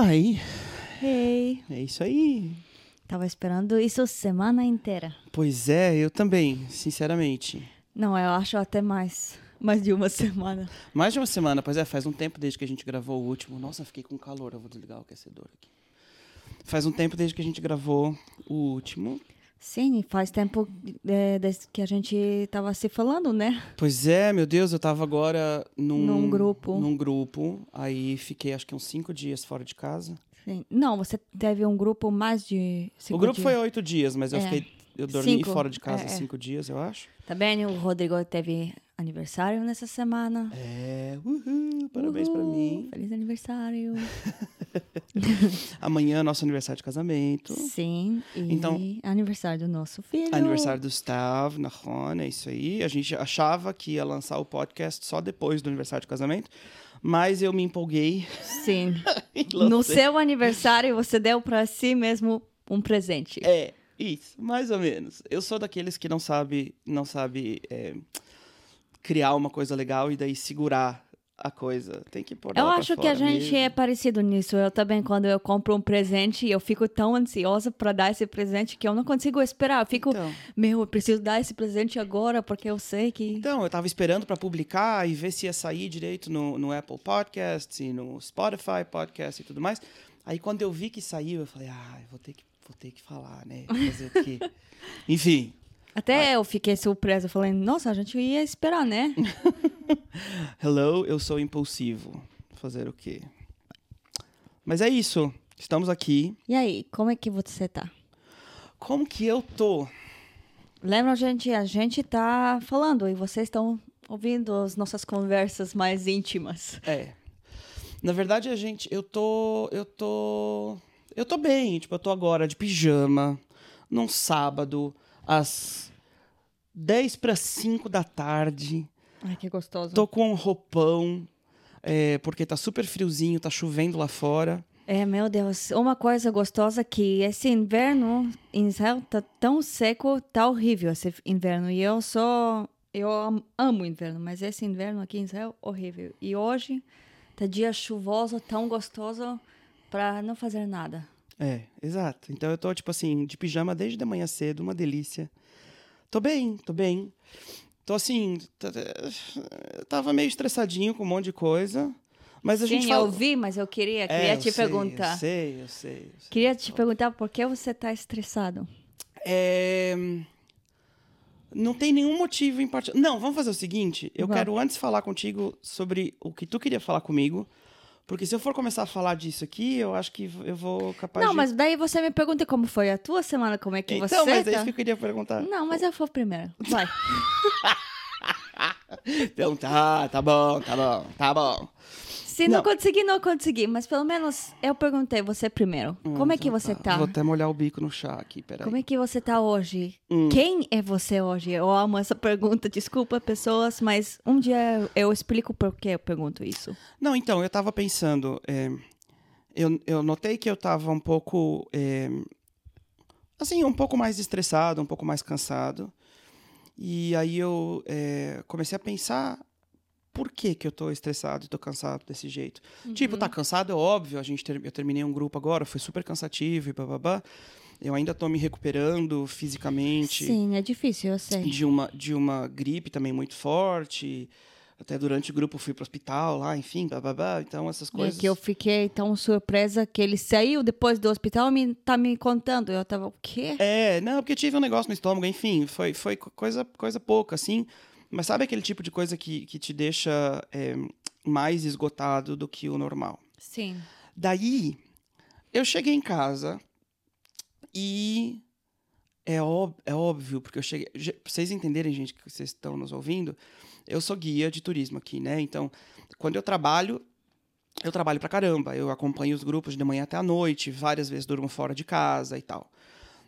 Ai, Hey, é isso aí. tava esperando isso semana inteira. Pois é, eu também, sinceramente. Não, eu acho até mais. Mais de uma semana. Mais de uma semana, pois é, faz um tempo desde que a gente gravou o último. Nossa, fiquei com calor, eu vou desligar o aquecedor aqui. Faz um tempo desde que a gente gravou o último. Sim, faz tempo é, desde que a gente tava se falando, né? Pois é, meu Deus, eu tava agora num, Num grupo. Num grupo. Aí fiquei acho que uns cinco dias fora de casa. Sim. Não, você teve um grupo mais de cinco o grupo dias. foi oito dias, mas eu É. fiquei. Eu dormi Cinco, fora de casa é, é. cinco dias, eu acho. Também o Rodrigo teve aniversário nessa semana. É, uhul, parabéns pra Uhul, mim. Feliz aniversário. Amanhã é nosso aniversário de casamento. Sim, e Então- aniversário do nosso filho. Aniversário do Stav, na Rona, é isso aí. A gente achava que ia lançar o podcast só depois do aniversário de casamento, mas eu me empolguei. Sim. No seu aniversário, você deu pra si mesmo um presente. É, isso, mais ou menos. Eu sou daqueles que não sabe, não sabe é, criar uma coisa legal e daí segurar a coisa. Tem que pôr Eu acho que a gente mesmo. é parecido nisso. Eu também, quando eu compro um presente, eu fico tão ansiosa pra dar esse presente que eu não consigo esperar. Eu fico, Então. meu, eu preciso dar esse presente agora porque eu sei que. Então, eu tava esperando para publicar e ver se ia sair direito no, no Apple Podcasts e no Spotify Podcast e tudo mais. Aí quando eu vi que saiu, eu falei, ah, eu vou ter que, vou ter que falar, né? Fazer o quê? Enfim, Até eu fiquei surpresa. Falei, nossa, a gente ia esperar, né? hello, eu sou impulsivo. Fazer o quê? Mas é isso. Estamos aqui. e aí, como é que você tá? Como que eu tô? Lembra, gente, a gente tá falando e vocês estão ouvindo as nossas conversas mais íntimas. É. Na verdade, a gente, eu tô, eu tô, eu tô bem, tipo, eu tô agora de pijama, num sábado, às 10 para 5 da tarde. Ai, que gostoso. Tô com um roupão, é, porque tá super friozinho, tá chovendo lá fora. É, meu Deus, uma coisa gostosa que esse inverno em Israel tá tão seco, tá horrível esse inverno. E eu sou, eu am- amo inverno, mas esse inverno aqui em Israel horrível. E hoje tá dia chuvoso, tão gostoso pra não fazer nada. É, exato. Então eu tô, tipo assim, de pijama desde de manhã cedo, uma delícia. Tô bem, tô bem. Tô assim, eu tava meio estressadinho com um monte de coisa, mas a Sim, gente eu fala... vi, mas eu queria, É, queria eu te sei, perguntar. Eu sei, eu sei. eu sei. Queria te perguntar por que você tá estressado. É, Não tem nenhum motivo em particular. Não, vamos fazer o seguinte. Eu Vamos. quero antes falar contigo sobre o que tu queria falar comigo. Porque se eu for começar a falar disso aqui, eu acho que eu vou capaz Não, de... mas daí você me pergunta como foi a tua semana, como é que Então, você mas é tá. isso que eu queria perguntar. Não, mas eu vou primeiro. Vai. Então tá, tá bom, tá bom, tá bom. Se não, Não. conseguir, não consegui. Mas pelo menos eu perguntei você primeiro. Como é que Então você tá? Vou até molhar o bico no chá aqui, peraí. Como é que você tá hoje? Hum. Quem é você hoje? Eu amo essa pergunta. Desculpa, pessoas, mas um dia eu explico por que eu pergunto isso. Não, então, eu tava pensando. é, eu, eu notei que eu tava um pouco. é, assim, um pouco mais estressado, um pouco mais cansado. E aí eu é, comecei a pensar. Por que, que eu tô estressado e tô cansado desse jeito? Tipo, tá cansado, é óbvio. A gente ter- eu terminei um grupo agora, foi super cansativo e bababá. Eu ainda tô me recuperando fisicamente Sim, é difícil, eu sei. de uma, de uma gripe também muito forte. Até durante o grupo fui pro hospital lá, enfim, bababá. Então, essas É coisas. que eu fiquei tão surpresa que ele saiu depois do hospital e me, tá me contando. Eu tava, o quê? É, não, porque tive um negócio no estômago, enfim, foi, foi co- coisa, coisa pouca, assim. Mas sabe aquele tipo de coisa que, que te deixa é, mais esgotado do que o normal? Sim. Daí, eu cheguei em casa e é, é óbvio, porque eu cheguei. Pra vocês entenderem, gente, que vocês estão nos ouvindo, eu sou guia de turismo aqui, né? Então, quando eu trabalho, eu trabalho pra caramba. Eu acompanho os grupos de manhã até a noite, várias vezes durmo fora de casa e tal.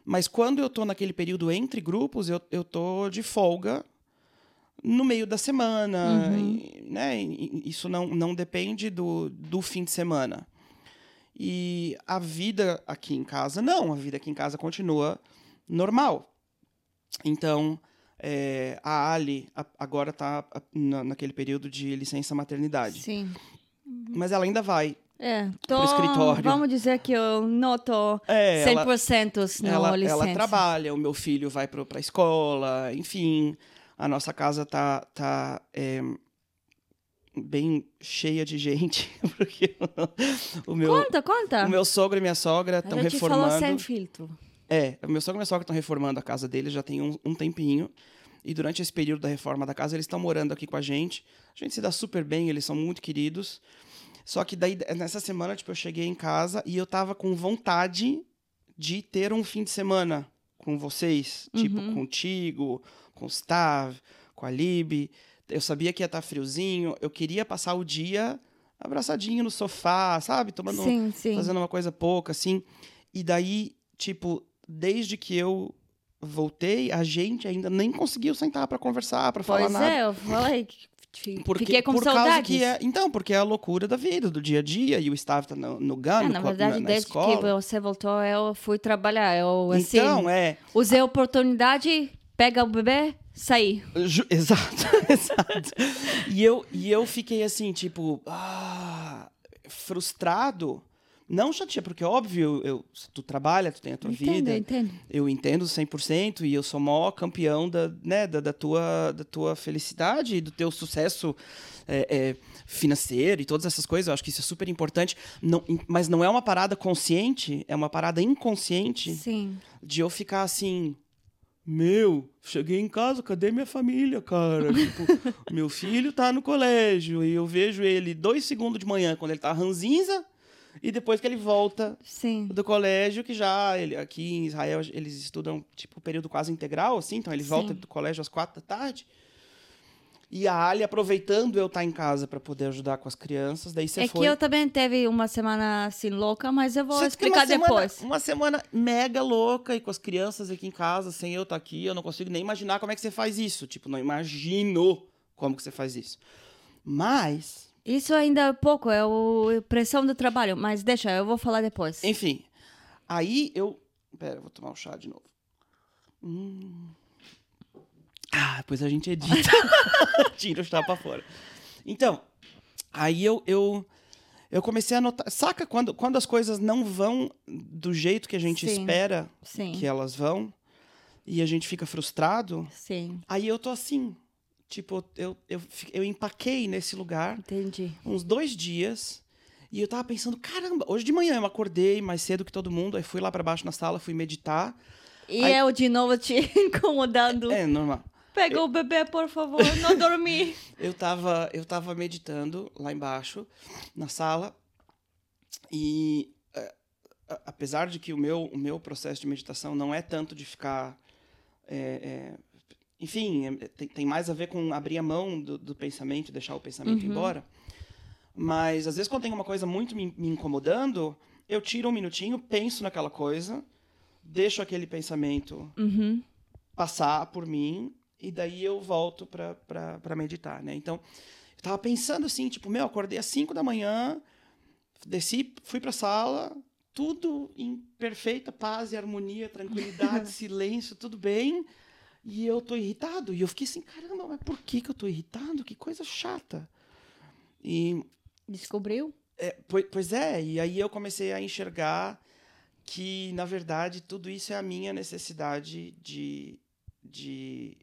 Mas quando eu tô naquele período entre grupos, eu, eu tô de folga no meio da semana, e, né? E Isso não, não depende do, do fim de semana. E a vida aqui em casa, não, a vida aqui em casa continua normal. Então, é, a Ali a- agora está naquele período de licença maternidade. Sim. Mas ela ainda vai É, tô, escritório. Vamos dizer que eu não tô É, ela- 100% na ela, licença. ela trabalha, o meu filho vai para a escola, enfim. A nossa casa tá, tá é, bem cheia de gente, porque o meu, Conta, conta. o meu sogro e minha sogra estão a gente falou reformando. sem filtro. É, meu sogro e minha sogra estão reformando a casa deles já tem um, um tempinho. E durante esse período da reforma da casa, eles estão morando aqui com a gente. A gente se dá super bem, eles são muito queridos. Só que daí, nessa semana, tipo, eu cheguei em casa e eu tava com vontade de ter um fim de semana com vocês. Tipo, contigo, com o Stav, com a Lib. Eu sabia que ia estar friozinho. Eu queria passar o dia abraçadinho no sofá, sabe? Tomando Sim, sim. fazendo uma coisa pouca, assim. E daí, tipo, desde que eu voltei, a gente ainda nem conseguiu sentar pra conversar, pra falar Pois nada. é, eu falei Porque, fiquei com por causa saudades. que é, então, porque é a loucura da vida, do dia a dia, e o staff tá no, no GAN, É, no na verdade, na, na desde escola. que você voltou, eu fui trabalhar. Eu, assim, Então, é. usei a oportunidade, pega o bebê, saí. Exato, exato. E eu, e eu fiquei assim, tipo, ah, frustrado. Não chateado, porque óbvio, eu, tu trabalha, tu tem a tua Entendo, vida. entendo. eu entendo 100% e eu sou o maior campeão da, né, da, da tua, da tua felicidade e do teu sucesso é, é, financeiro e todas essas coisas. Eu acho que isso é super importante. Não, mas não é uma parada consciente, é uma parada inconsciente Sim. de eu ficar assim. Meu, cheguei em casa, cadê minha família, cara? Tipo, meu filho tá no colégio e eu vejo ele dois segundos de manhã quando ele tá ranzinza e depois que ele volta Sim. do colégio que já ele, aqui em Israel eles estudam tipo período quase integral assim então ele Sim. volta do colégio às quatro da tarde e a Ali aproveitando eu estar em casa para poder ajudar com as crianças daí você É foi que eu também teve uma semana assim louca, mas eu vou Você explicar uma semana- depois. uma semana mega louca e com as crianças aqui em casa sem eu estar aqui eu não consigo nem imaginar como é que você faz isso tipo não imagino como que você faz isso mas Isso ainda é pouco, é o pressão do trabalho, mas deixa, eu vou falar depois. Enfim, aí eu. Pera, eu vou tomar um chá de novo. Hum. Ah, depois a gente edita. Tira o chá pra fora. Então, aí eu, eu, eu comecei a notar. Saca quando, quando as coisas não vão do jeito que a gente Sim. espera Sim. que elas vão e a gente fica frustrado? Sim, Aí eu tô assim. Tipo, eu, eu, eu empaquei nesse lugar entendi. uns dois dias. E eu tava pensando, caramba, hoje de manhã eu acordei mais cedo que todo mundo, aí fui lá pra baixo na sala, fui meditar. E Aí- eu de novo te incomodando. É, normal. Pega o bebê, por favor, não dormi. Eu tava, eu tava meditando lá embaixo, na sala, e é, a- apesar de que o meu, o meu processo de meditação não é tanto de ficar. é, é, enfim, é, tem, tem mais a ver com abrir a mão do, do pensamento, deixar o pensamento Uhum. embora. Mas às vezes, quando tem uma coisa muito me, me incomodando, eu tiro um minutinho, penso naquela coisa, deixo aquele pensamento Uhum. passar por mim e daí eu volto pra meditar, né? Então, eu tava pensando assim, tipo, meu, acordei às 5 da manhã, desci, fui pra sala, tudo em perfeita paz e harmonia, tranquilidade, silêncio, tudo bem. E eu tô irritado. E eu fiquei assim, caramba, mas por que que eu tô irritado? Que coisa chata. E Descobriu? é, pois, pois é, e aí eu comecei a enxergar que, na verdade, tudo isso é a minha necessidade de, de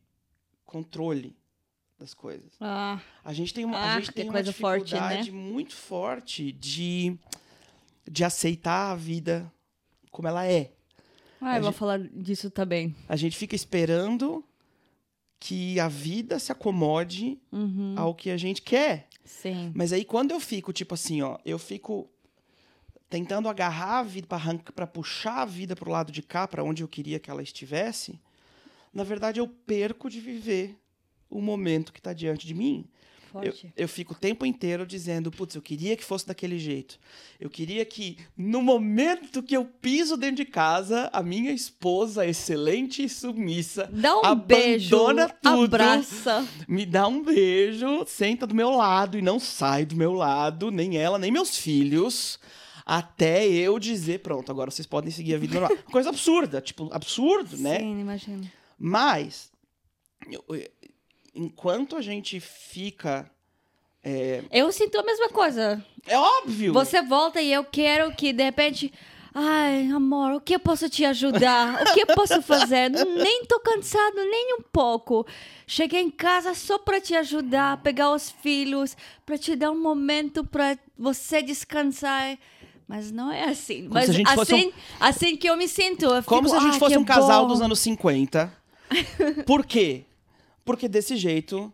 controle das coisas. Ah, A gente tem uma, Ah, a gente tem uma coisa forte, né? dificuldade muito forte de, de aceitar a vida como ela é. Ah eu vou falar disso também. A gente fica esperando que a vida se acomode Uhum. ao que a gente quer. Sim. Mas aí quando eu fico, tipo assim, ó, eu fico tentando agarrar a vida para puxar a vida pro lado de cá, para onde eu queria que ela estivesse, na verdade eu perco de viver o momento que tá diante de mim. Eu, Forte. eu fico o tempo inteiro dizendo, putz, eu queria que fosse daquele jeito. Eu queria que, no momento que eu piso dentro de casa, a minha esposa, excelente e submissa, Dá um abandona beijo, tudo, abraça. me dá um beijo, senta do meu lado e não sai do meu lado, nem ela, nem meus filhos, até eu dizer, pronto, agora vocês podem seguir a vida normal. Coisa absurda, tipo, absurdo, né? Sim, imagino. Mas, eu- eu- enquanto a gente fica Eu sinto a mesma coisa. É óbvio. Você volta e eu quero que, de repente. Ai, amor, o que eu posso te ajudar? O que eu posso fazer? nem tô cansado, nem um pouco. Cheguei em casa só para te ajudar, pegar os filhos, para te dar um momento para você descansar. Mas não é assim. Mas se a gente fosse assim, assim que eu me sinto. Eu Como fico, se a gente "Ai, fosse um casal bom." dos anos 50. Por quê? Porque desse jeito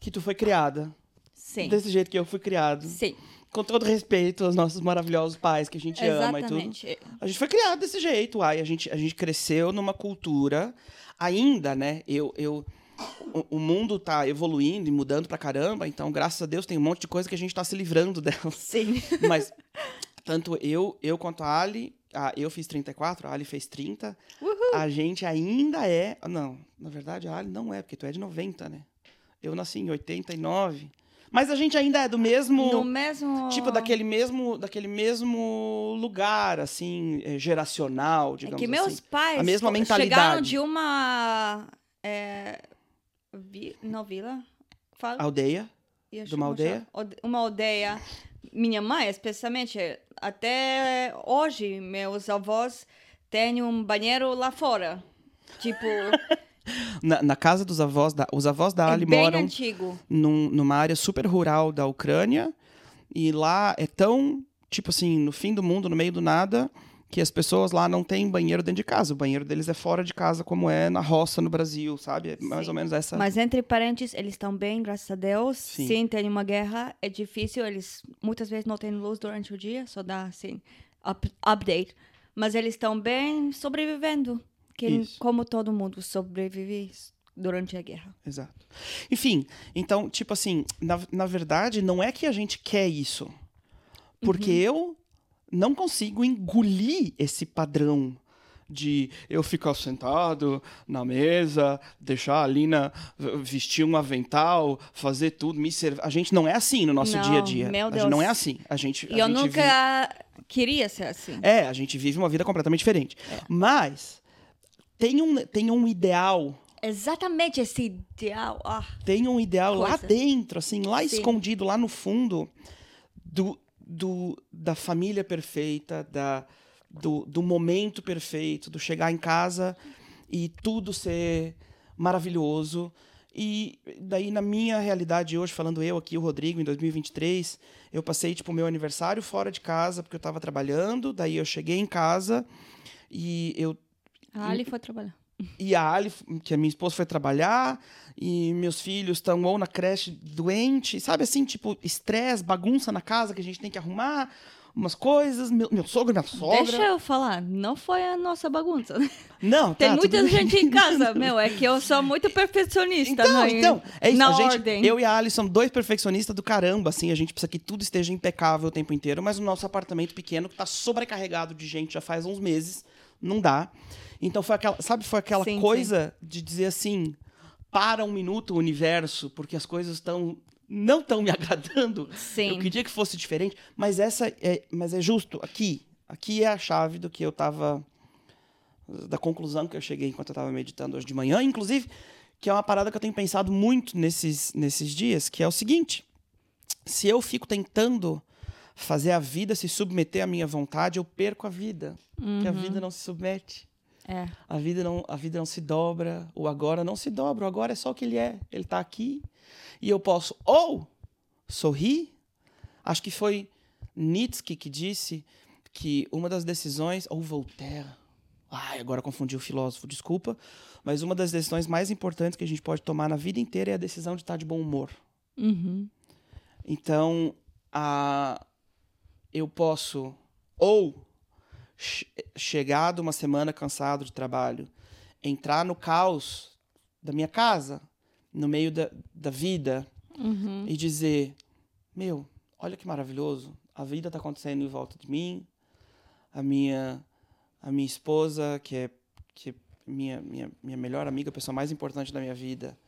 que tu foi criada. Sim. Desse jeito que eu fui criado. Sim. Com todo respeito aos nossos maravilhosos pais que a gente ama e tudo. Exatamente. A gente foi criado desse jeito, ai. A gente, a gente cresceu numa cultura. Ainda, né? Eu. eu o, o mundo tá evoluindo e mudando pra caramba, então, graças a Deus, tem um monte de coisa que a gente tá se livrando delas. Sim. Mas, tanto eu, eu quanto a Ali, a, eu fiz 34, a Ali fez 30. A gente ainda é. Não, na verdade, a Ali não é, porque tu é de 90, né? Eu nasci em 89. Mas a gente ainda é do mesmo. No mesmo. Tipo, daquele mesmo, daquele mesmo lugar, assim, eh, geracional, É digamos que meus assim. pais A mesma mentalidade. chegaram de uma. É, vi, não, vila? Fala. Aldeia. Ia de uma aldeia? Uma aldeia. Minha mãe, especialmente, até hoje, meus avós têm um banheiro lá fora. Tipo, Na, na casa dos avós da. Os avós da é Ali bem moram antigo. num- numa área super rural da Ucrânia. E lá é tão, tipo assim, no fim do mundo, no meio do nada, que as pessoas lá não têm banheiro dentro de casa. O banheiro deles é fora de casa, como é na roça no Brasil, sabe? É mais Sim. ou menos essa. Mas entre parênteses, eles estão bem, graças a Deus. Sim. Sim. tem uma guerra, é difícil, eles muitas vezes não têm luz durante o dia, só dá assim, up- update. Mas eles estão bem sobrevivendo, que Isso. como todo mundo sobrevive durante a guerra. Exato. Enfim, então, tipo assim, na, na verdade, não é que a gente quer isso. Porque eu não consigo engolir esse padrão de eu ficar sentado na mesa, deixar a Lina vestir um avental, fazer tudo, me servir. A gente não é assim no nosso Não, dia a dia. meu A gente Deus. não é assim. A gente, E a eu gente nunca queria ser assim. é, a gente vive uma vida completamente diferente. Mas tem um, tem um ideal Exatamente esse ideal. Ah, tem um ideal lá Coisa. dentro, assim, lá Sim. escondido, lá no fundo, do, do, da família perfeita, da, do, do momento perfeito, do chegar em casa e tudo ser maravilhoso. E daí, na minha realidade hoje, falando eu aqui, o Rodrigo, em 2023, eu passei, tipo, meu aniversário fora de casa, porque eu tava trabalhando, daí eu cheguei em casa e eu a Ali foi trabalhar. E a Ali, que a minha esposa foi trabalhar, e meus filhos estão ou na creche doente, sabe assim, tipo, estresse, bagunça na casa que a gente tem que arrumar, umas coisas, meu, meu sogro, minha sogra. Deixa eu falar, não foi a nossa bagunça. Não, Tem tá, muita tudo bem. gente em casa, meu, é que eu sou muito perfeccionista. Então, então, é isso. na gente, ordem. eu e a Ali somos dois perfeccionistas do caramba, assim, a gente precisa que tudo esteja impecável o tempo inteiro, mas o nosso apartamento pequeno, que tá sobrecarregado de gente já faz uns meses, não dá. Então foi aquela, sabe, foi aquela Sim, coisa de dizer assim, para um minuto o universo, porque as coisas estão não estão me agradando. Sim. Eu queria que fosse diferente, mas essa é, mas é justo aqui. Aqui é a chave do que eu tava da conclusão que eu cheguei enquanto eu estava meditando hoje de manhã, inclusive, que é uma parada que eu tenho pensado muito nesses, nesses dias, que é o seguinte: se eu fico tentando fazer a vida se submeter à minha vontade, eu perco a vida. Porque a vida não se submete. É. A vida não, a vida não se dobra, o agora não se dobra, o agora é só o que ele é. Ele está aqui e eu posso ou sorrir. Acho que foi Nietzsche que disse que uma das decisões, ou Voltaire, ai, agora confundi o filósofo, desculpa, mas uma das decisões mais importantes que a gente pode tomar na vida inteira é a decisão de estar de bom humor. Uhum. Então, a, eu posso ou chegar de uma semana cansado de trabalho, entrar no caos da minha casa, no meio da, da vida, Uhum. e dizer: Meu, olha que maravilhoso, a vida está acontecendo em volta de mim, a minha, a minha esposa, que é, que é minha, minha, minha melhor amiga, a pessoa mais importante da minha vida,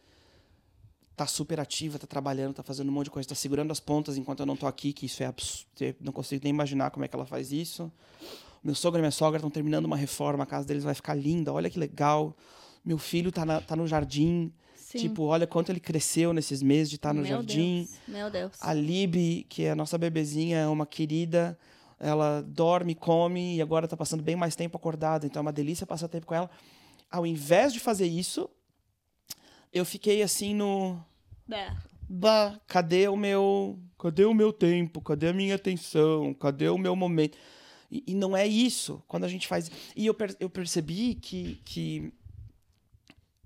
tá super ativa, tá trabalhando, tá fazendo um monte de coisa, tá segurando as pontas enquanto eu não tô aqui, que isso é absurdo, não consigo nem imaginar como é que ela faz isso. Meu sogro e minha sogra estão terminando uma reforma, a casa deles vai ficar linda, olha que legal. Meu filho tá, na, tá no jardim, Sim. Tipo, olha quanto ele cresceu nesses meses de estar no meu jardim. Deus, meu Deus. A Lib, que é a nossa bebezinha, é uma querida. Ela dorme, come e agora tá passando bem mais tempo acordada. Então é uma delícia passar tempo com ela. Ao invés de fazer isso, eu fiquei assim no. É. Bah, cadê o meu. Cadê o meu tempo? Cadê a minha atenção? Cadê o meu momento? E, e não é isso. Quando a gente faz. E eu, per- eu percebi que. que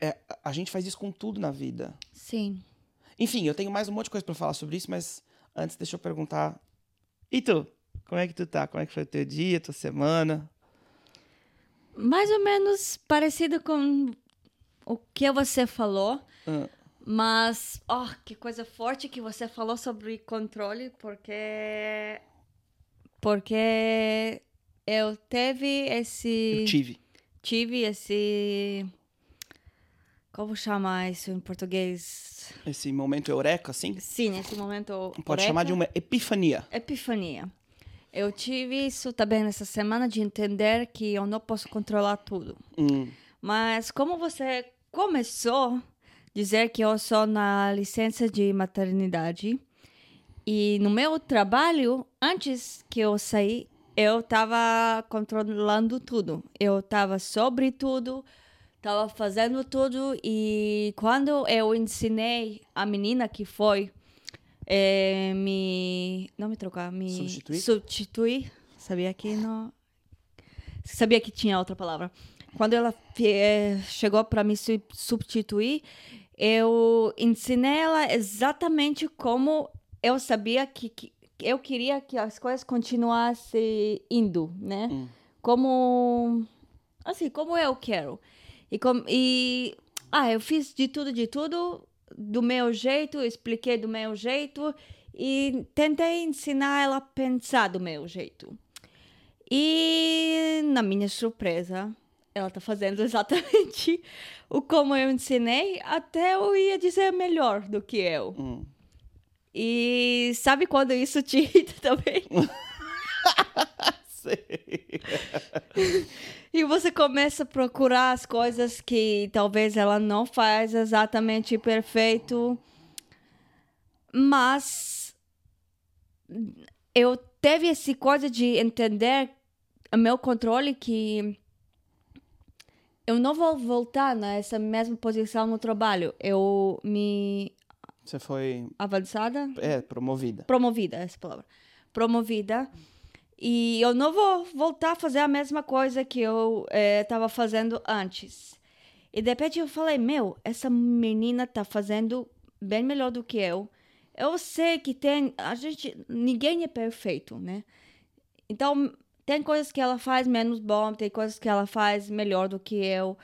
é, a gente faz isso com tudo na vida. Sim. Enfim, eu tenho mais um monte de coisa pra falar sobre isso, mas antes deixa eu perguntar. E tu? Como é que tu tá? Como é que foi o teu dia, tua semana? Mais ou menos parecido com o que você falou. Ah, Mas, oh, que coisa forte que você falou sobre controle, porque. Porque eu teve esse. eu tive. tive esse. Como chamar isso em português? Esse momento eureka, assim? Sim, nesse momento. Pode chamar de uma epifania. Epifania. Eu tive isso também nessa semana de entender que eu não posso controlar tudo. Hum, Mas como você começou a dizer que eu sou na licença de maternidade e no meu trabalho, antes que eu saí, eu estava controlando tudo. Eu estava sobre tudo, estava fazendo tudo e quando eu ensinei a menina que foi eh, me não me trocar, me Substituir? substituir, sabia que não sabia que tinha outra palavra. Quando ela eh, chegou para me su- substituir, eu ensinei ela exatamente como eu sabia que, que eu queria que as coisas continuassem indo, né? Hum. Como assim, como eu quero. E, com, e ah, eu fiz de tudo, de tudo, do meu jeito, expliquei do meu jeito e tentei ensinar ela a pensar do meu jeito. E, na minha surpresa, ela tá fazendo exatamente o como eu ensinei, até eu ia dizer melhor do que eu. hum. E sabe quando isso te irrita também? Sei. E você começa a procurar as coisas que talvez ela não faz exatamente perfeito. Mas eu teve essa coisa de entender o meu controle que eu não vou voltar nessa mesma posição no trabalho. Eu me Você foi, avançada, é, promovida. promovida, essa palavra. Promovida. E eu não vou voltar a fazer a mesma coisa que eu estava fazendo antes. E de repente eu falei, meu, essa menina tá fazendo bem melhor do que eu. Eu sei que tem, a gente, ninguém é perfeito, né? Então, tem coisas que ela faz menos bom, tem coisas que ela faz melhor do que eu.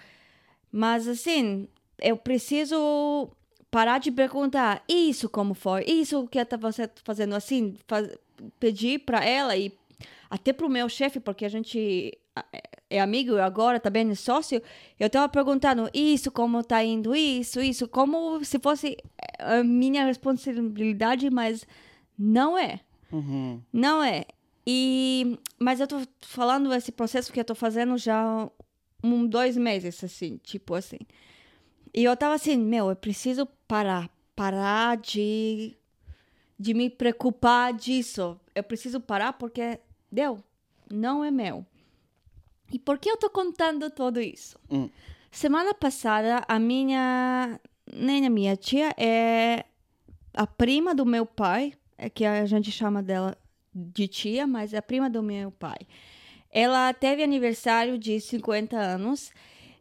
Mas assim, eu preciso parar de perguntar isso como foi, isso que tá você fazendo assim, faz, pedir para ela e até pro meu chefe, porque a gente é amigo agora, também é sócio, eu tava perguntando isso, como tá indo, isso, isso, como se fosse a minha responsabilidade, mas não é. Uhum. Não é. E, mas eu tô falando esse processo que eu tô fazendo já um, dois meses, assim, tipo assim. E eu tava assim, meu, eu preciso parar, parar de, de me preocupar disso. Eu preciso parar porque, deu, não é meu. E por que eu tô contando tudo isso? Hum. Semana passada, a minha, nem a minha tia, é a prima do meu pai, é que a gente chama dela de tia, mas é a prima do meu pai. Ela teve aniversário de 50 anos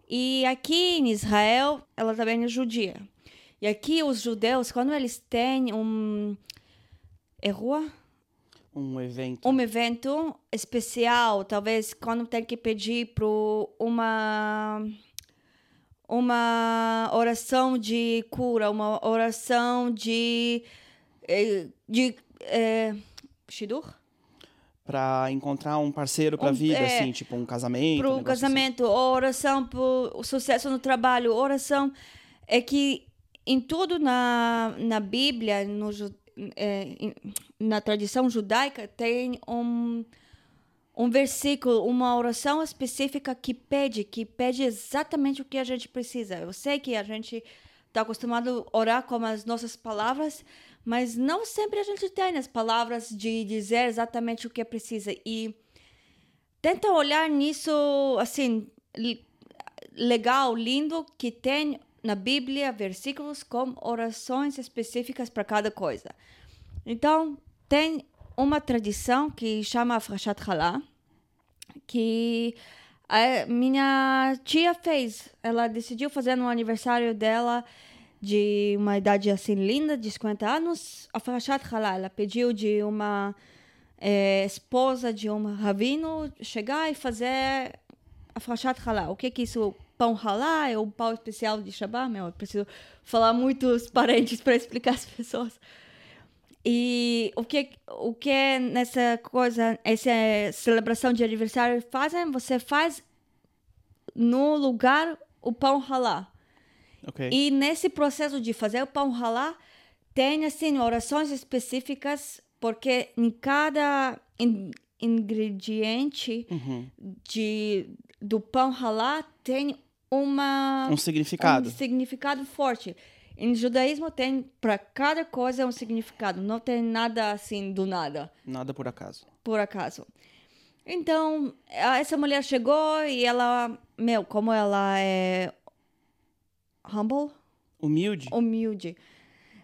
e aqui em Israel ela também é judia. E aqui os judeus, quando eles têm um é rua, Um evento. um evento especial, talvez quando tem que pedir para uma uma oração de cura, uma oração de eh, de é, shidur? Pra encontrar um parceiro pra Um- vida, é, assim, tipo um casamento. um para o negócio casamento, oração para o sucesso no trabalho, oração é que em tudo na, na Bíblia, no, é, na tradição judaica, tem um, um versículo, uma oração específica que pede, que pede exatamente o que a gente precisa. Eu sei que a gente está acostumado a orar com as nossas palavras, mas não sempre a gente tem as palavras de dizer exatamente o que precisa. E tenta olhar nisso, assim, legal, lindo, que tem na Bíblia versículos com orações específicas para cada coisa. Então, tem uma tradição que chama Afrashat Halá, que a minha tia fez. Ela decidiu fazer no aniversário dela de uma idade assim linda, de 50 anos, a Farashat Halal. Ela pediu de uma é, esposa de um rabino chegar e fazer a Farashat Halal. O que que isso? Pão halal é um pão especial de Shabbat? Meu, eu preciso falar muitos parentes para explicar às pessoas. E o que o que nessa coisa, essa celebração de aniversário fazem? Você faz no lugar o pão halal. Okay. E nesse processo de fazer o pão halal, tem assim orações específicas porque em cada in, ingrediente uhum. de do pão halal tem uma um significado um significado forte. Em judaísmo tem para cada coisa um significado, não tem nada assim do nada. Nada por acaso. Por acaso. Então, essa mulher chegou e ela, meu, como ela é humble, humilde, humilde.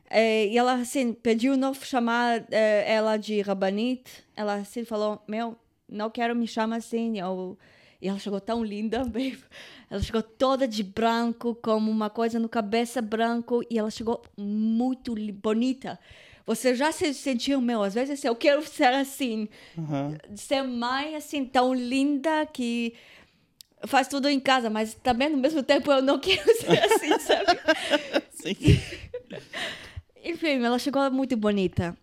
É, e ela assim pediu não chamar é, ela de Rabanit. Ela assim falou, meu, não quero me chamar assim. Eu, e ela chegou tão linda, babe. Ela chegou toda de branco, como uma coisa no cabeça branco, e ela chegou muito bonita. Você já se sentiu, meu, às vezes eu quero ser assim, uhum. ser mãe assim, tão linda que faz tudo em casa, mas também no mesmo tempo eu não quero ser assim, sabe? Sim. Enfim, ela chegou muito bonita.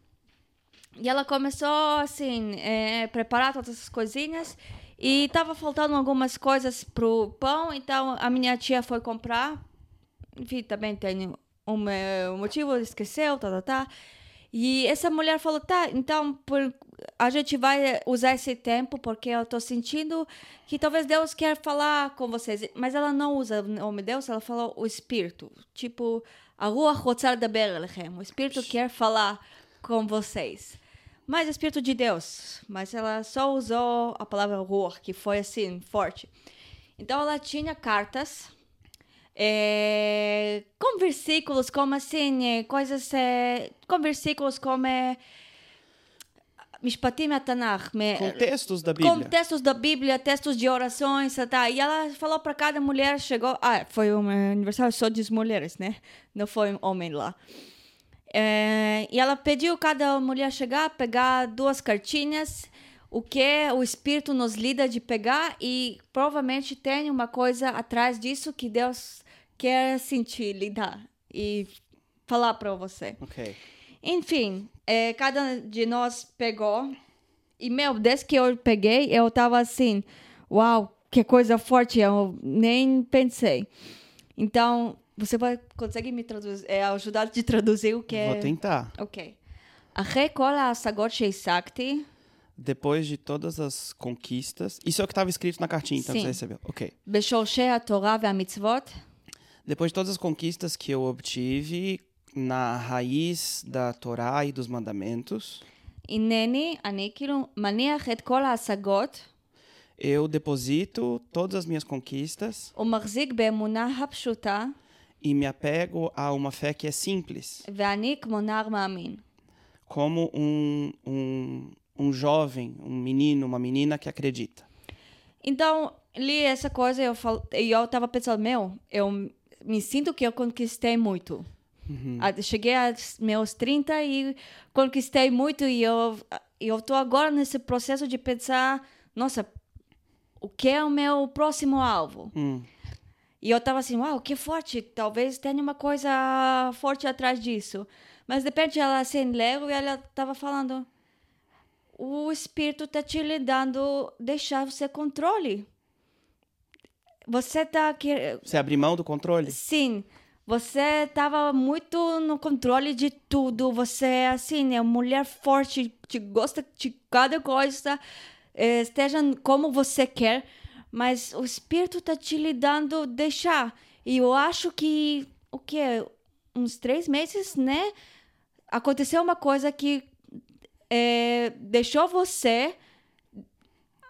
E ela começou, assim, é, preparar todas essas coisinhas. E tava faltando algumas coisas pro pão, então a minha tia foi comprar. Enfim, também tem um, motivo, esqueceu, tá, tá, tá. E essa mulher falou, tá, então por, a gente vai usar esse tempo porque eu tô sentindo que talvez Deus quer falar com vocês. Mas ela não usa o nome de Deus, ela falou o Espírito. Tipo, a rua Rotzar da O Espírito quer falar com vocês mas Espírito de Deus. Mas ela só usou a palavra Ruach, que foi assim, forte. Então ela tinha cartas é, com versículos como assim, é, coisas, é, com versículos como é, Mishpatim Atanach. Com textos da Bíblia. Com textos da Bíblia, textos de orações, tá? E ela falou para cada mulher, chegou... Ah, foi um aniversário só de mulheres, né? Não foi um homem lá. É, e ela pediu cada mulher chegar, pegar duas cartinhas, o que o Espírito nos lida de pegar, e provavelmente tem uma coisa atrás disso que Deus quer sentir, lidar e falar para você. Ok. Enfim, é, cada de nós pegou, e meu, desde que eu peguei, eu tava assim, uau, que coisa forte, eu nem pensei. Então, você vai consegue me traduzir, é, ajudar a te traduzir o que é... Vou tentar. Ok. אחרי כל ההשגות שהשגתי... Depois de todas as conquistas... Isso é o que estava escrito na cartinha, então Sim. você recebeu. Ok. בשורשי התורה והמצוות... Depois de todas as conquistas que eu obtive na raiz da Torá e dos mandamentos... הנני, אני כאילו מניח את כל ההשגות... Eu deposito todas as minhas conquistas... ומחזיק באמונה הפשוטה e me apego a uma fé que é simples. Como um, um, um jovem, um menino, uma menina que acredita. Então, li essa coisa e eu, fal... eu tava pensando, meu, eu me sinto que eu conquistei muito. Uhum. Cheguei aos meus 30 e conquistei muito e eu, eu tô agora nesse processo de pensar, nossa, o que é o meu próximo alvo? Hum. E eu tava assim, uau, que forte, talvez tenha uma coisa forte atrás disso. Mas de repente ela leu e ela tava falando, o espírito tá te dando deixar você controle. Você tá querendo... Você abrir mão do controle? Sim. Você tava muito no controle de tudo. Você é assim, é uma mulher forte, que gosta de cada coisa, esteja como você quer mas o espírito está te lhe dando deixar. E eu acho que o que uns três meses, né? Aconteceu uma coisa que é, deixou você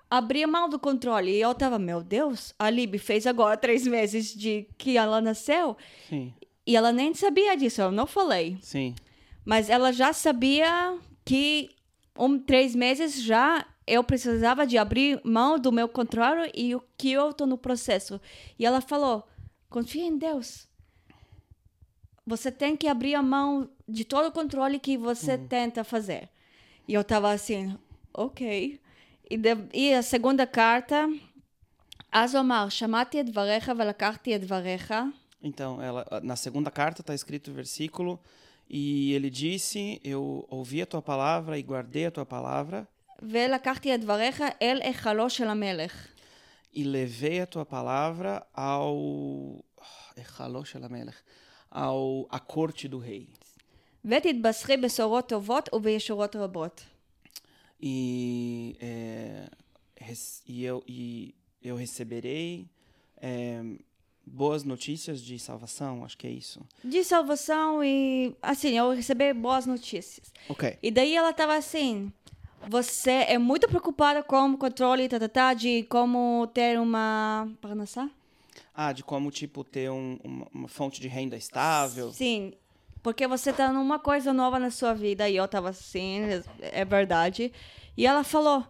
abrir mão do controle. E eu tava, meu Deus, a Lib fez agora três meses de que ela nasceu. Sim, E ela nem sabia disso, eu não falei. sim. Mas ela já sabia que um três meses já eu precisava de abrir mão do meu controle e o que eu tô no processo. E ela falou: confia em Deus. Você tem que abrir a mão de todo o controle que você tenta fazer. E eu tava assim, ok. E, de- e a segunda carta, אז אומר, שמעתי את דבריך ולקחתי את דבריך. Então, ela, na segunda carta está escrito o versículo, e ele disse: Eu ouvi a tua palavra e guardei a tua palavra, ולקחתי את דבריך אל היכלו של המלך. e levei a tua palavra ao. Echaló Shelamelech, ao à corte do rei. ותתבשרי בשורות טובות ובישורות רבות. E, é, rec- e, eu, e eu receberei é, boas notícias de salvação, acho que é isso. De salvação e, assim, eu recebi boas notícias. Ok. E daí ela tava assim, você é muito preocupada com o controle tá, tá, tá, de como ter uma... Parnassá? Ah, de como, tipo, ter um- uma, uma fonte de renda estável. Sim, porque você tá numa coisa nova na sua vida. E eu tava assim, é verdade. E ela falou,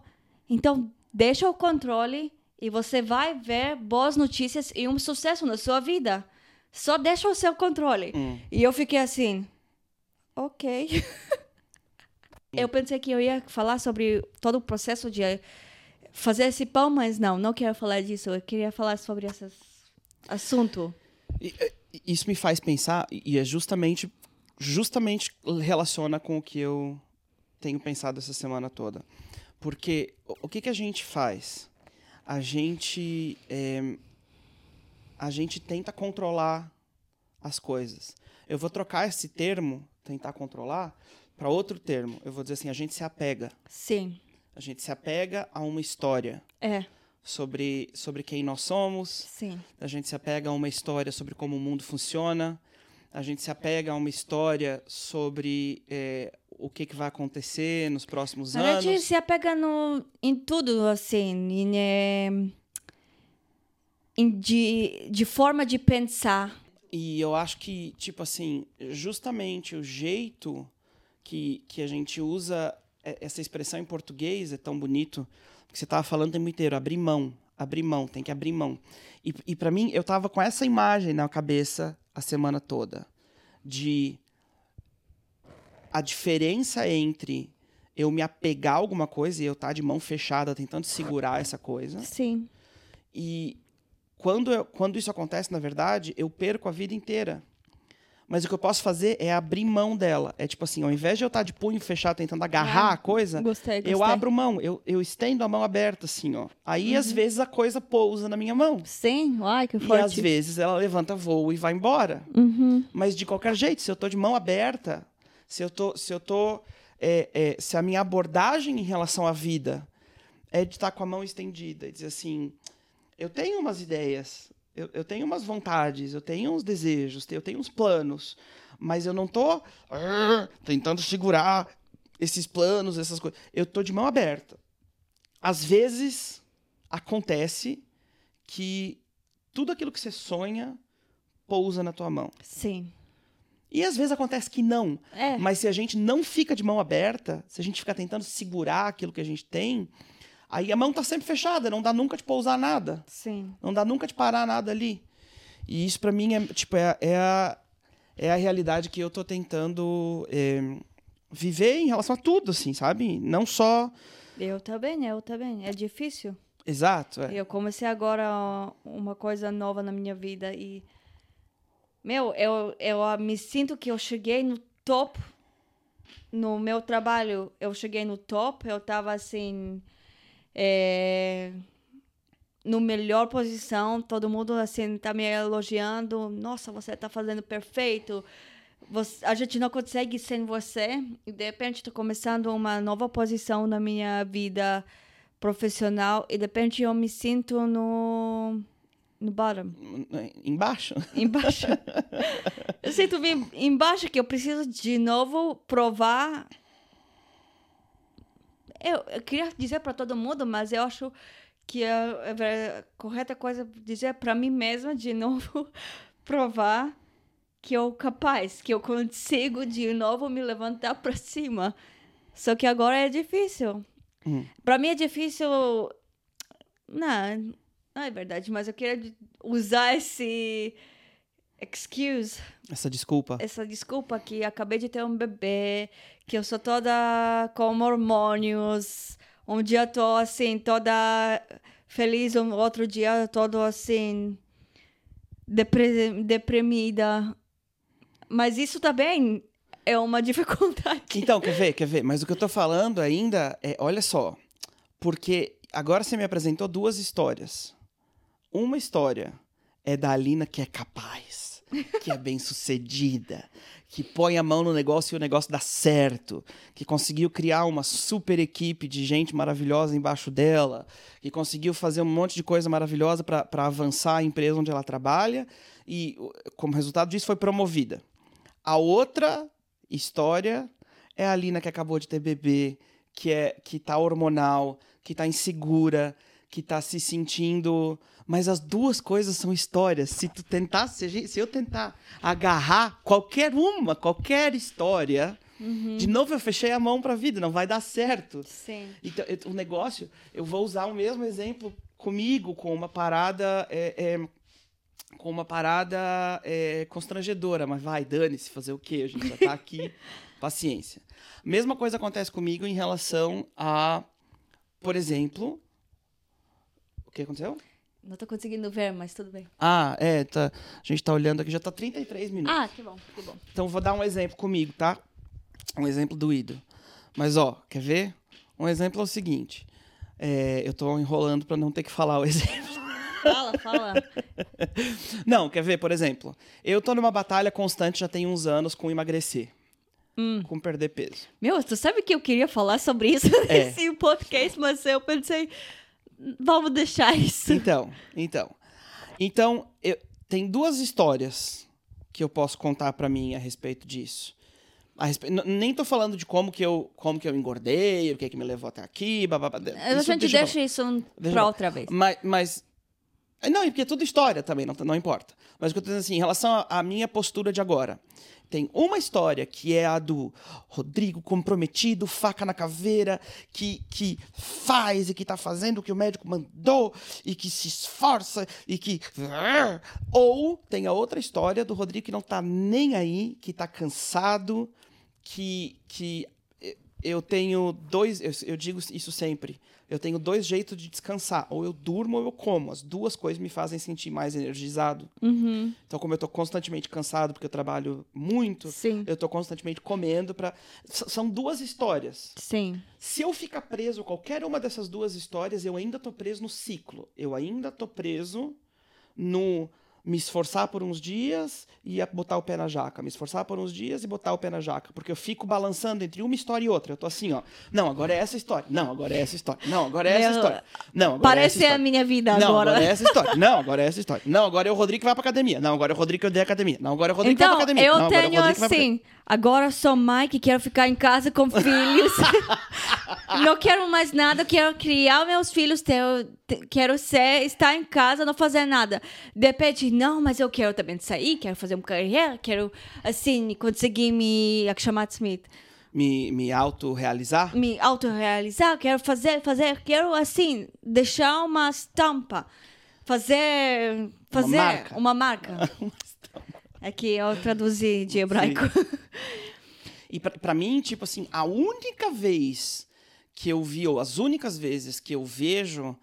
então deixa o controle e você vai ver boas notícias e um sucesso na sua vida. Só deixa o seu controle. Hum. E eu fiquei assim, ok. eu pensei que eu ia falar sobre todo o processo de fazer esse pão, mas não, não quero falar disso. Eu queria falar sobre esse assunto. E, e, isso me faz pensar, e é justamente, justamente relaciona com o que eu tenho pensado essa semana toda. Porque o que, que a gente faz? A gente, é, a gente tenta controlar as coisas. Eu vou trocar esse termo, tentar controlar, para outro termo. Eu vou dizer assim, a gente se apega. Sim, A gente se apega a uma história é, sobre, sobre quem nós somos, sim. a gente se apega a uma história sobre como o mundo funciona, a gente se apega a uma história sobre é, o que, que vai acontecer nos próximos A anos. gente se apega no, em tudo, assim, em, eh, em de, de forma de pensar. E eu acho que, tipo assim, justamente o jeito que, que a gente usa é- essa expressão em português é tão bonito, porque você estava falando o tempo inteiro, abrir mão, abrir mão, tem que abrir mão. E, e para mim, eu tava com essa imagem na cabeça a semana toda, de a diferença entre eu me apegar a alguma coisa e eu estar de mão fechada tentando segurar essa coisa, Sim, e quando, eu- quando isso acontece, na verdade, eu perco a vida inteira. Mas o que eu posso fazer é abrir mão dela. É tipo assim, ao invés de eu estar de punho fechado tentando agarrar Ah, a coisa, gostei, gostei. eu abro mão, eu, eu estendo a mão aberta, assim, ó. Aí, Uhum. às vezes, a coisa pousa na minha mão. Sim, ai, que E forte. às vezes ela levanta voo e vai embora. Uhum. Mas de qualquer jeito, se eu tô de mão aberta, se eu tô. Se eu tô. é, é, se a minha abordagem em relação à vida é de estar com a mão estendida e dizer assim: eu tenho umas ideias, eu, eu tenho umas vontades, eu tenho uns desejos, eu tenho uns planos, mas eu não tô ah, tentando segurar esses planos, essas coisas. Eu tô de mão aberta. Às vezes acontece que tudo aquilo que você sonha pousa na tua mão. Sim. E às vezes acontece que não. É. Mas se a gente não fica de mão aberta, se a gente fica tentando segurar aquilo que a gente tem, aí a mão tá sempre fechada, não dá nunca de pousar nada. Sim. Não dá nunca de parar nada ali. E isso pra mim é, tipo, é, é, a, é a realidade que eu tô tentando é, viver em relação a tudo, assim, sabe? Não só. Eu também, eu também. É difícil. Exato. é. Eu comecei agora uma coisa nova na minha vida e meu, eu eu ah, me sinto que eu cheguei no top no meu trabalho. Eu cheguei no top, eu tava assim é, no melhor posição, todo mundo assim tá me elogiando. Nossa, você tá fazendo perfeito. Você- a gente não consegue sem você. E de repente tô começando uma nova posição na minha vida profissional e de repente eu me sinto no No bottom. Embaixo? Embaixo. eu sinto embaixo que eu preciso de novo provar. Eu, eu queria dizer para todo mundo, mas eu acho que a, a correta coisa dizer para mim mesma de novo provar que eu capaz, que eu consigo de novo me levantar para cima. Só que agora é difícil. Hum. Para mim é difícil. Não, não é verdade, mas eu queria usar esse excuse, Essa desculpa. essa desculpa que acabei de ter um bebê, que eu sou toda com hormônios, um dia tô assim, toda feliz, um outro dia todo assim, depre- deprimida. Mas isso também é uma dificuldade. Então, quer ver, quer ver? Mas o que eu tô falando ainda é, olha só, porque agora você me apresentou duas histórias. Uma história é da Alina que é capaz, que é bem sucedida, que põe a mão no negócio e o negócio dá certo, que conseguiu criar uma super equipe de gente maravilhosa embaixo dela, que conseguiu fazer um monte de coisa maravilhosa para avançar a empresa onde ela trabalha e, como resultado disso, foi promovida. A outra história é a Alina que acabou de ter bebê, que é que tá hormonal, que tá insegura, que tá se sentindo, mas as duas coisas são histórias. Se tu tentar, se, a gente- se eu tentar agarrar qualquer uma, qualquer história, de novo eu fechei a mão pra vida, não vai dar certo. Sim. Então, eu- o negócio, eu vou usar o mesmo exemplo comigo, com uma parada. é, é, com uma parada é, constrangedora, mas vai, dane-se, fazer o quê? A gente já tá aqui, paciência. Mesma coisa acontece comigo em relação a, por exemplo. O que aconteceu? Não tô conseguindo ver, mas tudo bem. Ah, é, tá, a gente tá olhando aqui, já tá 33 minutos. Ah, que bom, que bom. Então vou dar um exemplo comigo, tá? Um exemplo doído. Mas ó, quer ver? Um exemplo é o seguinte. É, eu tô enrolando pra não ter que falar o exemplo. Fala, fala. Não, quer ver, por exemplo? Eu tô numa batalha constante já tem uns anos com emagrecer. Com perder peso. Meu, tu sabe que eu queria falar sobre isso É. nesse podcast, mas eu pensei, vamos deixar isso. Então, então. Então, eu, tem duas histórias que eu posso contar pra mim a respeito disso. A respe- Nem tô falando de como que eu, como que eu engordei, o que que me levou até aqui, bababá. A gente deixa deixa isso pra outra vez. Mas, mas. Não, e porque é tudo história também, não, não importa. Mas o que eu tô dizendo assim, em relação à minha postura de agora. Tem uma história que é a do Rodrigo comprometido, faca na caveira, que, que faz e que tá fazendo o que o médico mandou, e que se esforça, e que. Ou tem a outra história do Rodrigo que não tá nem aí, que tá cansado, que, que eu tenho dois, eu, eu digo isso sempre. Eu tenho dois jeitos de descansar. Ou eu durmo ou eu como. As duas coisas me fazem sentir mais energizado. Uhum, Então, como eu tô constantemente cansado porque eu trabalho muito, sim, eu tô constantemente comendo para são duas histórias. sim. Se eu ficar preso qualquer uma dessas duas histórias, eu ainda tô preso no ciclo. Eu ainda tô preso no me esforçar por uns dias e botar o pé na jaca, me esforçar por uns dias e botar o pé na jaca, porque eu fico balançando entre uma história e outra. Eu tô assim, ó. Não, agora é essa história. Não, agora é essa história. Não, agora é essa Meu, história. Não, agora Parece é essa a minha vida não, agora. agora é essa história. Não, agora é essa história. Não, agora é o Rodrigo que vai pra academia. Não, agora é o Rodrigo que odeia academia. Não, agora é o Rodrigo que Então, vai pra academia. eu não, agora é tenho que assim, agora sou mãe que quero ficar em casa com filhos. não quero mais nada, quero criar meus filhos, ter, te- quero ser, estar em casa, não fazer nada. De repente, não, mas eu quero também sair, quero fazer uma carreira, quero, assim, conseguir me, como chamar Smith, Me, me autorrealizar. me autorrealizar, quero fazer, fazer, quero, assim, deixar uma estampa, fazer, fazer marca. uma marca. É que eu traduzi de hebraico. E pra mim, tipo assim, a única vez que eu vi, ou as únicas vezes que eu vejo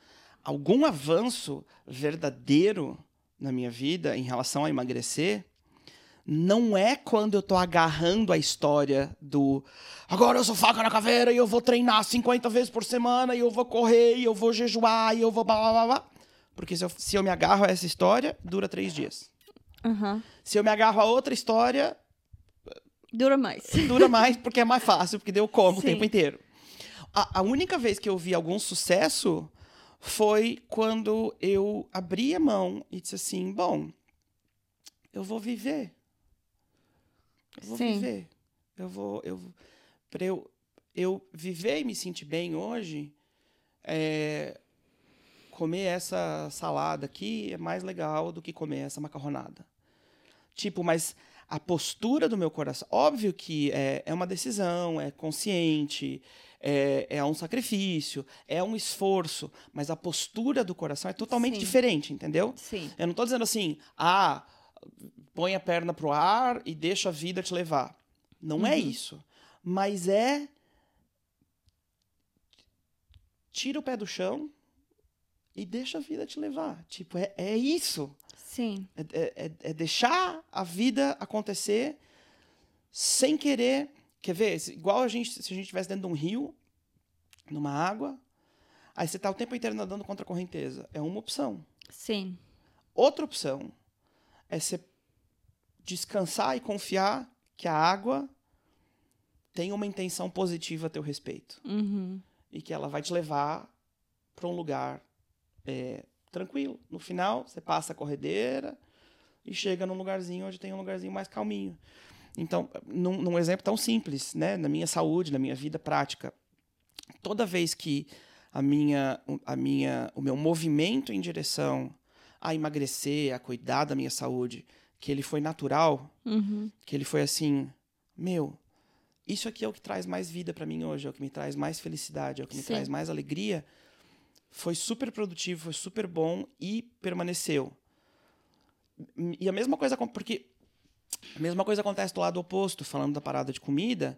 algum avanço verdadeiro na minha vida em relação a emagrecer, não é quando eu tô agarrando a história do agora eu sou faca na caveira e eu vou treinar 50 vezes por semana e eu vou correr e eu vou jejuar e eu vou blá blá blá. Porque se eu, se eu me agarro a essa história, dura três dias. Aham. Se eu me agarro a outra história, Dura mais. dura mais porque é mais fácil, porque deu como o tempo inteiro. A, a única vez que eu vi algum sucesso foi quando eu abri a mão e disse assim: bom, eu vou viver. Eu vou Sim. viver. Eu vou. Eu, pra eu, eu viver e me sentir bem hoje, é, comer essa salada aqui é mais legal do que comer essa macarronada. Tipo, mas a postura do meu coração. Óbvio que é, é uma decisão, é consciente, é, é um sacrifício, é um esforço, mas a postura do coração é totalmente Sim. diferente, entendeu? Sim. Eu não tô dizendo assim, ah, põe a perna pro ar e deixa a vida te levar. Não é isso. Mas é. Tira o pé do chão e deixa a vida te levar. Tipo, é, é isso. Sim. É, é- é- é deixar a vida acontecer sem querer. Quer ver? Igual a gente, se a gente estivesse dentro de um rio, numa água, aí você tá o tempo inteiro nadando contra a correnteza. É uma opção. Sim. Outra opção é você descansar e confiar que a água tem uma intenção positiva a teu respeito Uhum. e que ela vai te levar para um lugar é, tranquilo. No final, você passa a corredeira e chega num lugarzinho onde tem um lugarzinho mais calminho. Então, num, num exemplo tão simples, né, na minha saúde, na minha vida prática, toda vez que a minha, a minha, o meu movimento em direção a emagrecer, a cuidar da minha saúde, que ele foi natural, Uhum. que ele foi assim, meu, isso aqui é o que traz mais vida pra mim hoje, é o que me traz mais felicidade, é o que me Sim. traz mais alegria. Foi super produtivo, foi super bom e permaneceu. E a mesma coisa, porque a mesma coisa acontece do lado oposto, falando da parada de comida,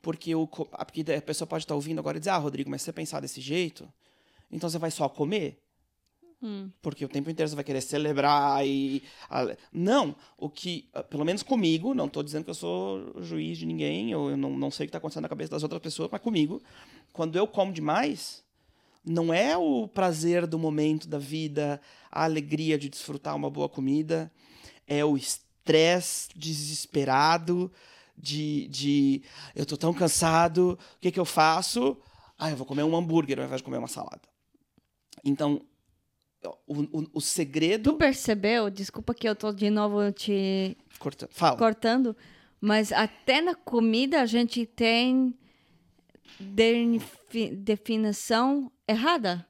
porque, o, porque a pessoa pode estar ouvindo agora e dizer, ah, Rodrigo, mas se você pensar desse jeito, então você vai só comer? Hum. Porque o tempo inteiro você vai querer celebrar e. Não, o que, ah, pelo menos comigo, não estou dizendo que eu sou juiz de ninguém, ou eu não, não sei o que está acontecendo na cabeça das outras pessoas, mas comigo, quando eu como demais, não é o prazer do momento da vida, a alegria de desfrutar uma boa comida, é o estresse desesperado de, de eu tô tão cansado, o que que eu faço? Ah, eu vou comer um hambúrguer ao invés de comer uma salada. Então, o, o, o segredo... Tu percebeu? Desculpa que eu tô de novo te Corta, fala. cortando, mas até na comida a gente tem defini- definição errada.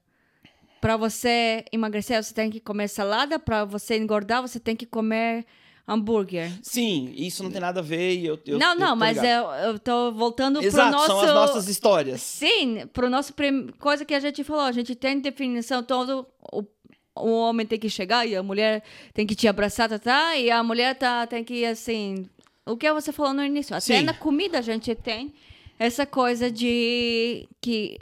Para você emagrecer, você tem que comer salada. Para você engordar, você tem que comer hambúrguer. Sim, isso não tem nada a ver eu, eu não, eu não, mas eu, eu tô voltando pro nosso... são as nossas histórias. Sim, pro nosso prim... coisa que a gente falou, a gente tem definição todo o, o homem tem que chegar e a mulher tem que te abraçar, tá, tá, e a mulher tá tem que assim, o que você falou no início, até Sim. na comida a gente tem essa coisa de que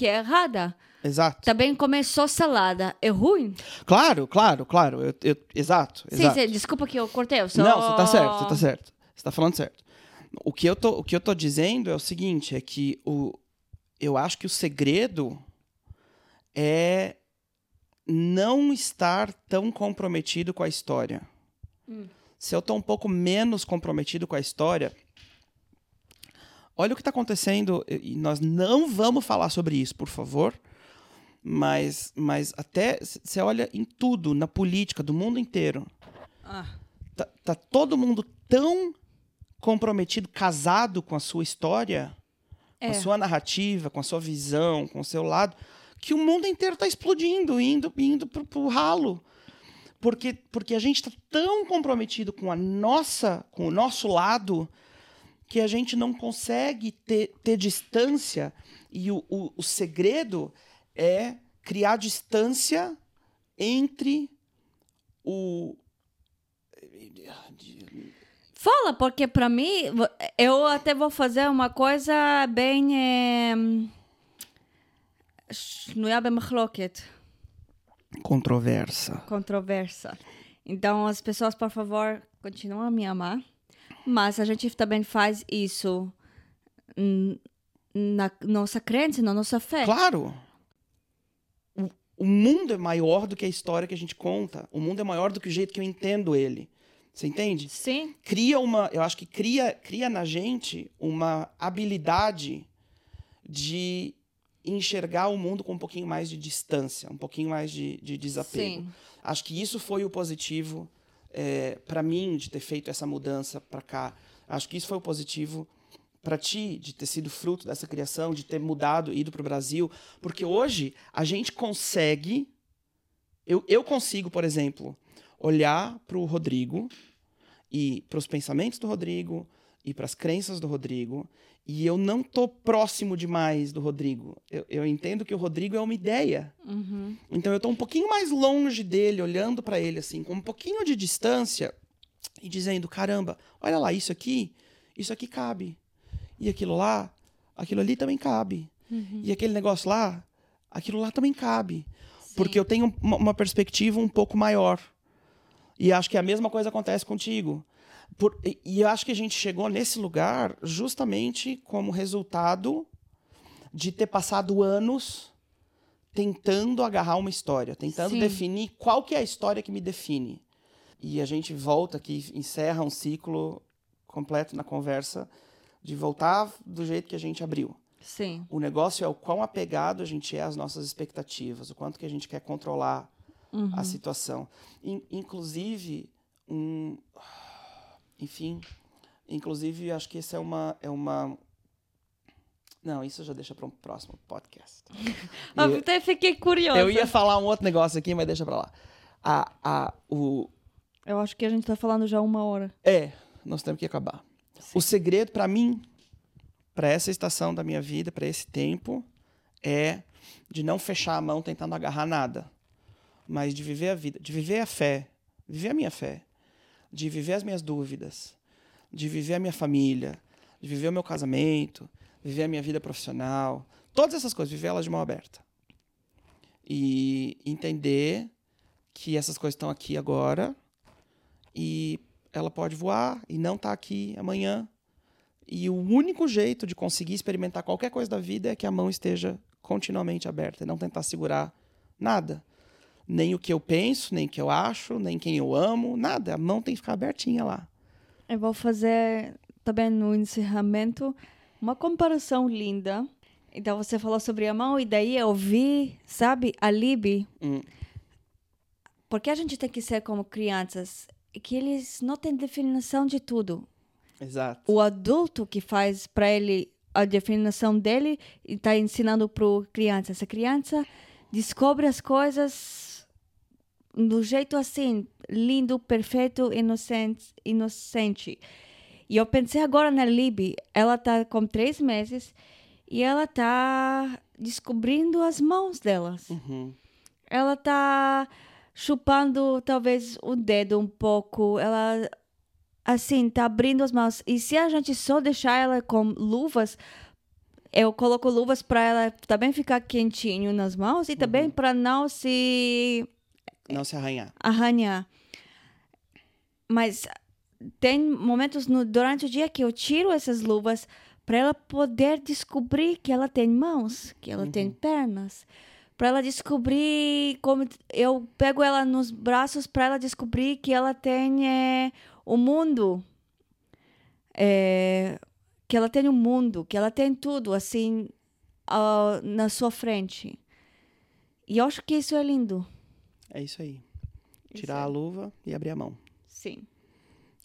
que é errada. Exato. Também comer só salada é ruim? Claro, claro, claro. Eu, eu- exato, Sim, exato. sim, desculpa que eu cortei, eu só... Não, você tá certo, você tá certo. Você tá falando certo. O que eu tô, o que eu tô dizendo é o seguinte, é que o, eu acho que o segredo é não estar tão comprometido com a história. Se eu tô um pouco menos comprometido com a história, olha o que tá acontecendo, e nós não vamos falar sobre isso, por favor, mas, mas até você olha em tudo, na política do mundo inteiro, Ah, tá, tá todo mundo tão comprometido, casado com a sua história, com É. a sua narrativa, com a sua visão, com o seu lado, que o mundo inteiro está explodindo, indo, indo pro, pro ralo. Porque, porque a gente está tão comprometido com a nossa, com o nosso lado, que a gente não consegue ter, ter distância. E o, o, o segredo é criar distância entre o. Fala, porque para mim, vo- eu até vou fazer uma coisa bem. eh, שנויה במחלוקת, Controversa. controversa. Então, as pessoas, por favor, continuam a me amar. Mas a gente também faz isso na nossa crença, na nossa fé. Claro! O, o mundo é maior do que a história que a gente conta. O mundo é maior do que o jeito que eu entendo ele. Você entende? Sim, Cria uma. Eu acho que cria, cria na gente uma habilidade de enxergar o mundo com um pouquinho mais de distância, um pouquinho mais de, de desapego. Sim. Acho que isso foi o positivo é, para mim de ter feito essa mudança para cá. Acho que isso foi o positivo para ti de ter sido fruto dessa criação, de ter mudado, ido para o Brasil, porque hoje a gente consegue, eu, eu consigo, por exemplo, olhar para o Rodrigo e para os pensamentos do Rodrigo e para as crenças do Rodrigo e eu não tô próximo demais do Rodrigo. Eu, eu entendo que o Rodrigo é uma ideia. Uhum. Então eu tô um pouquinho mais longe dele, olhando para ele assim, com um pouquinho de distância e dizendo: caramba, olha lá, isso aqui, isso aqui cabe. E aquilo lá, aquilo ali também cabe. Uhum. E aquele negócio lá, aquilo lá também cabe. Sim. Porque eu tenho uma, uma perspectiva um pouco maior. E acho que a mesma coisa acontece contigo. Por, e, eu acho que a gente chegou nesse lugar justamente como resultado de ter passado anos tentando agarrar uma história, tentando Sim. definir qual que é a história que me define. E a gente volta aqui, encerra um ciclo completo na conversa de voltar do jeito que a gente abriu. Sim. O negócio é o quão apegado a gente é às nossas expectativas, o quanto que a gente quer controlar Uhum. a situação. In- inclusive, um, enfim, inclusive acho que isso é uma é uma não, isso já deixa para um próximo podcast. Eu E- até fiquei curiosa. eu ia falar um outro negócio aqui, mas deixa para lá. A, a, o, Eu acho que a gente tá falando já uma hora. é, nós temos que acabar. O segredo para mim, para essa estação da minha vida, para esse tempo, é de não fechar a mão tentando agarrar nada, mas de viver a vida, de viver a fé, viver a minha fé, de viver as minhas dúvidas, de viver a minha família, de viver o meu casamento, viver a minha vida profissional, todas essas coisas, viver elas de mão aberta. E entender que essas coisas estão aqui agora e ela pode voar e não tá aqui amanhã. E o único jeito de conseguir experimentar qualquer coisa da vida é que a mão esteja continuamente aberta e não tentar segurar nada. Nem o que eu penso, nem o que eu acho, nem quem eu amo, nada. A mão tem que ficar abertinha lá. Eu vou fazer também no encerramento uma comparação linda. Então você falou sobre a mão e daí eu vi, sabe, a Libi. Hum. Porque a gente tem que ser como crianças, que eles não têm definição de tudo. Exato. O adulto que faz para ele a definição dele e está ensinando para criança. Essa criança descobre as coisas do jeito assim, lindo, perfeito, inocente, inocente. E eu pensei agora na Libby, ela tá com três meses e ela tá descobrindo as mãos delas. Uhum. Ela tá chupando talvez o dedo um pouco, ela assim, tá abrindo as mãos. E se a gente só deixar ela com luvas, eu coloco luvas para ela também ficar quentinho nas mãos e também para não se Não se arranhar. arranhar. Mas tem momentos no, durante o dia que eu tiro essas luvas para ela poder descobrir que ela tem mãos, que ela tem pernas, para ela descobrir como eu pego ela nos braços para ela descobrir que ela tem é, o mundo, é, que ela tem o mundo, que ela tem tudo assim ah, na sua frente. E eu acho que isso é lindo. É isso aí. Isso Tirar é. a luva e abrir a mão. Sim.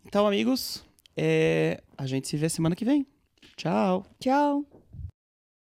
Então, amigos, é, a gente se vê semana que vem. Tchau. Tchau.